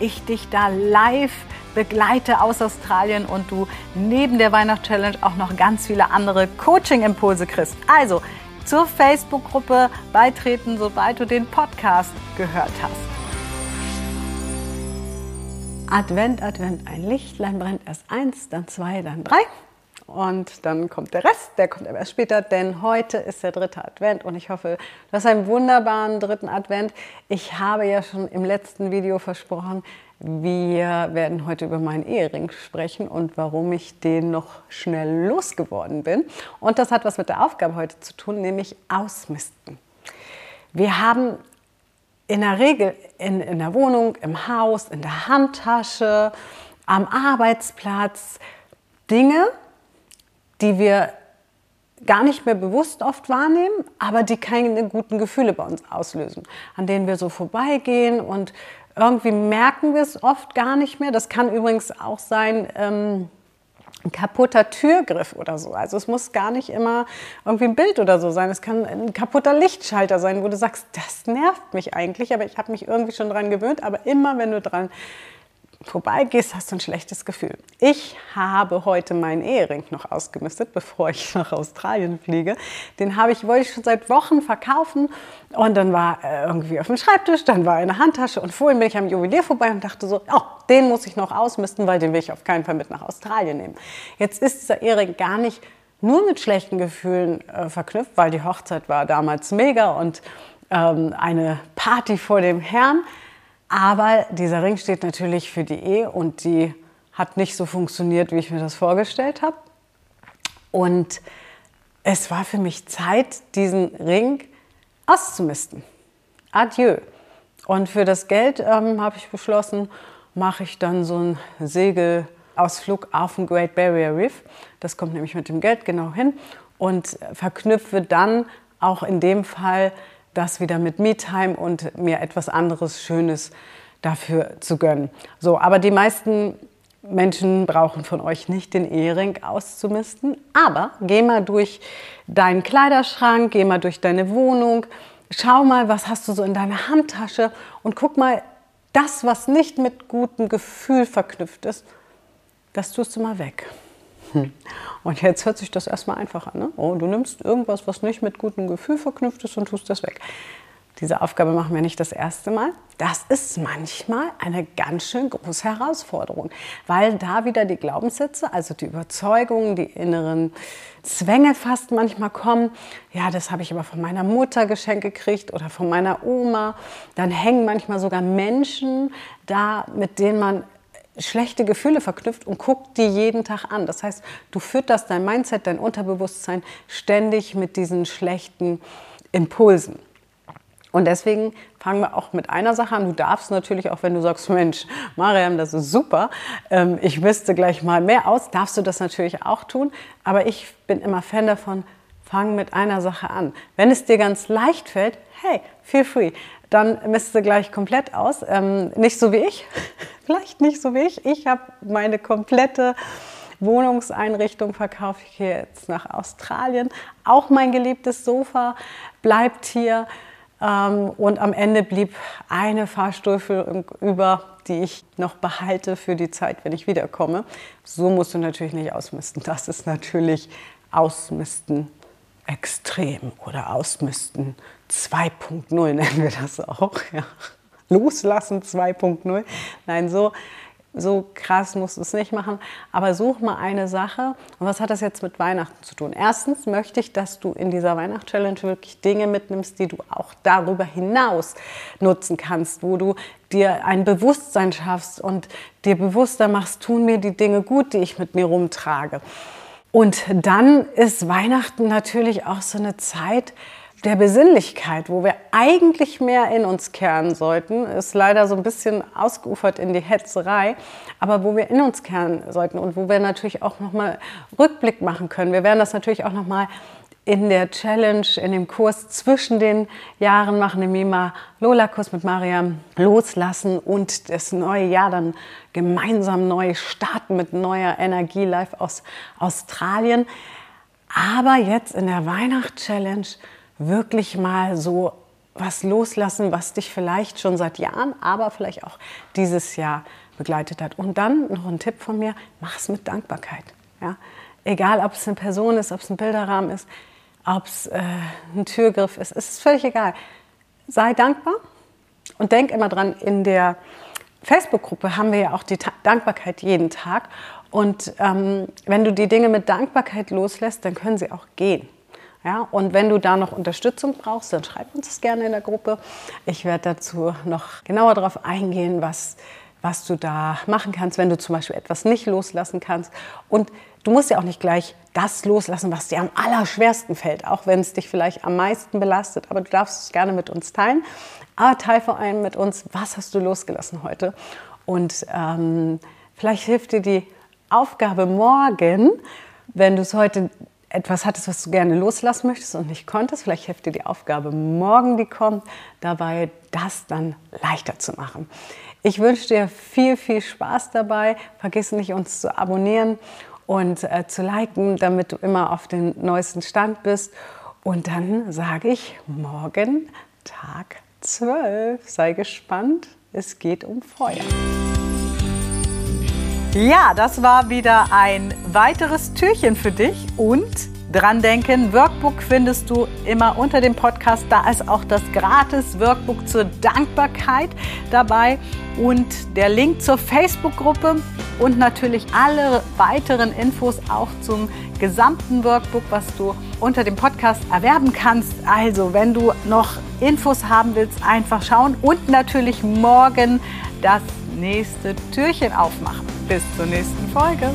ich dich da live begleite aus Australien und du neben der Weihnachtschallenge auch noch ganz viele andere Coaching-Impulse kriegst. Also zur Facebook-Gruppe beitreten, sobald du den Podcast gehört hast. Advent, Advent, ein Lichtlein brennt erst eins, dann zwei, dann drei. Und dann kommt der Rest, der kommt aber erst später, denn heute ist der dritte Advent und ich hoffe, du hast einen wunderbaren dritten Advent. Ich habe ja schon im letzten Video versprochen, wir werden heute über meinen Ehering sprechen und warum ich den noch schnell losgeworden bin. Und das hat was mit der Aufgabe heute zu tun, nämlich ausmisten. Wir haben in der Regel in, in der Wohnung, im Haus, in der Handtasche, am Arbeitsplatz Dinge, die wir gar nicht mehr bewusst oft wahrnehmen, aber die keine guten Gefühle bei uns auslösen, an denen wir so vorbeigehen und irgendwie merken wir es oft gar nicht mehr. Das kann übrigens auch sein, ähm, ein kaputter Türgriff oder so. Also es muss gar nicht immer irgendwie ein Bild oder so sein. Es kann ein kaputter Lichtschalter sein, wo du sagst, das nervt mich eigentlich, aber ich habe mich irgendwie schon dran gewöhnt. Aber immer wenn du dran vorbeigehst, hast du ein schlechtes Gefühl. Ich habe heute meinen Ehering noch ausgemistet, bevor ich nach Australien fliege. Den habe ich, wollte ich schon seit Wochen verkaufen und dann war er irgendwie auf dem Schreibtisch, dann war er in der Handtasche und vorhin bin ich am Juwelier vorbei und dachte so, oh, den muss ich noch ausmisten, weil den will ich auf keinen Fall mit nach Australien nehmen. Jetzt ist dieser Ehering gar nicht nur mit schlechten Gefühlen äh, verknüpft, weil die Hochzeit war damals mega und ähm, eine Party vor dem Herrn. Aber dieser Ring steht natürlich für die Ehe und die hat nicht so funktioniert, wie ich mir das vorgestellt habe. Und es war für mich Zeit, diesen Ring auszumisten. Adieu. Und für das Geld ähm, habe ich beschlossen, mache ich dann so einen Segelausflug auf den Great Barrier Reef. Das kommt nämlich mit dem Geld genau hin und verknüpfe dann auch in dem Fall das wieder mit Me-Time und mir etwas anderes Schönes dafür zu gönnen. So, aber die meisten Menschen brauchen von euch nicht den Ehering auszumisten, aber geh mal durch deinen Kleiderschrank, geh mal durch deine Wohnung, schau mal, was hast du so in deiner Handtasche und guck mal, das, was nicht mit gutem Gefühl verknüpft ist, das tust du mal weg. Hm. Und jetzt hört sich das erstmal einfach an. Ne? Oh, du nimmst irgendwas, was nicht mit gutem Gefühl verknüpft ist und tust das weg. Diese Aufgabe machen wir nicht das erste Mal. Das ist manchmal eine ganz schön große Herausforderung, weil da wieder die Glaubenssätze, also die Überzeugungen, die inneren Zwänge fast manchmal kommen. Ja, das habe ich aber von meiner Mutter geschenkt gekriegt oder von meiner Oma. Dann hängen manchmal sogar Menschen da, mit denen man schlechte Gefühle verknüpft und guckt die jeden Tag an. Das heißt, du fütterst dein Mindset, dein Unterbewusstsein ständig mit diesen schlechten Impulsen. Und deswegen fangen wir auch mit einer Sache an. Du darfst natürlich auch, wenn du sagst, Mensch, Mariam, das ist super, ähm, ich wüsste gleich mal mehr aus, darfst du das natürlich auch tun. Aber ich bin immer Fan davon, fang mit einer Sache an. Wenn es dir ganz leicht fällt, hey, feel free dann misst du gleich komplett aus. Ähm, nicht so wie ich, vielleicht nicht so wie ich. Ich habe meine komplette Wohnungseinrichtung verkaufe ich jetzt nach Australien. Auch mein geliebtes Sofa bleibt hier. Ähm, und am Ende blieb eine Fahrstufe über, die ich noch behalte für die Zeit, wenn ich wiederkomme. So musst du natürlich nicht ausmisten. Das ist natürlich Ausmisten extrem oder Ausmisten 2.0 nennen wir das auch. Ja. Loslassen 2.0. Nein, so, so krass musst du es nicht machen. Aber such mal eine Sache. Und was hat das jetzt mit Weihnachten zu tun? Erstens möchte ich, dass du in dieser Weihnachtschallenge wirklich Dinge mitnimmst, die du auch darüber hinaus nutzen kannst, wo du dir ein Bewusstsein schaffst und dir bewusster machst, tun mir die Dinge gut, die ich mit mir rumtrage. Und dann ist Weihnachten natürlich auch so eine Zeit, der Besinnlichkeit, wo wir eigentlich mehr in uns kehren sollten, ist leider so ein bisschen ausgeufert in die Hetzerei, aber wo wir in uns kehren sollten und wo wir natürlich auch nochmal Rückblick machen können. Wir werden das natürlich auch nochmal in der Challenge, in dem Kurs zwischen den Jahren machen, im Mima Lola-Kurs mit Mariam loslassen und das neue Jahr dann gemeinsam neu starten mit neuer Energie live aus Australien. Aber jetzt in der Weihnachts-Challenge wirklich mal so was loslassen, was dich vielleicht schon seit Jahren, aber vielleicht auch dieses Jahr begleitet hat. Und dann noch ein Tipp von mir, mach es mit Dankbarkeit. Ja? Egal, ob es eine Person ist, ob es ein Bilderrahmen ist, ob es äh, ein Türgriff ist, es ist völlig egal. Sei dankbar und denk immer dran, in der Facebook-Gruppe haben wir ja auch die Ta Dankbarkeit jeden Tag. Und ähm, wenn du die Dinge mit Dankbarkeit loslässt, dann können sie auch gehen. Ja, und wenn du da noch Unterstützung brauchst, dann schreib uns das gerne in der Gruppe. Ich werde dazu noch genauer darauf eingehen, was, was du da machen kannst, wenn du zum Beispiel etwas nicht loslassen kannst. Und du musst ja auch nicht gleich das loslassen, was dir am allerschwersten fällt, auch wenn es dich vielleicht am meisten belastet. Aber du darfst es gerne mit uns teilen. Aber teil vor allem mit uns, was hast du losgelassen heute? Und ähm, vielleicht hilft dir die Aufgabe morgen, wenn du es heute etwas hattest, was du gerne loslassen möchtest und nicht konntest, vielleicht hilft dir die Aufgabe morgen, die kommt, dabei das dann leichter zu machen. Ich wünsche dir viel, viel Spaß dabei. Vergiss nicht, uns zu abonnieren und äh, zu liken, damit du immer auf den neuesten Stand bist. Und dann sage ich morgen Tag 12. Sei gespannt, es geht um Feuer. Ja, das war wieder ein weiteres Türchen für dich und dran denken, Workbook findest du immer unter dem Podcast. Da ist auch das gratis Workbook zur Dankbarkeit dabei und der Link zur Facebook-Gruppe und natürlich alle weiteren Infos auch zum gesamten Workbook, was du unter dem Podcast erwerben kannst. Also, wenn du noch Infos haben willst, einfach schauen und natürlich morgen das nächste Türchen aufmachen. Bis zur nächsten Folge.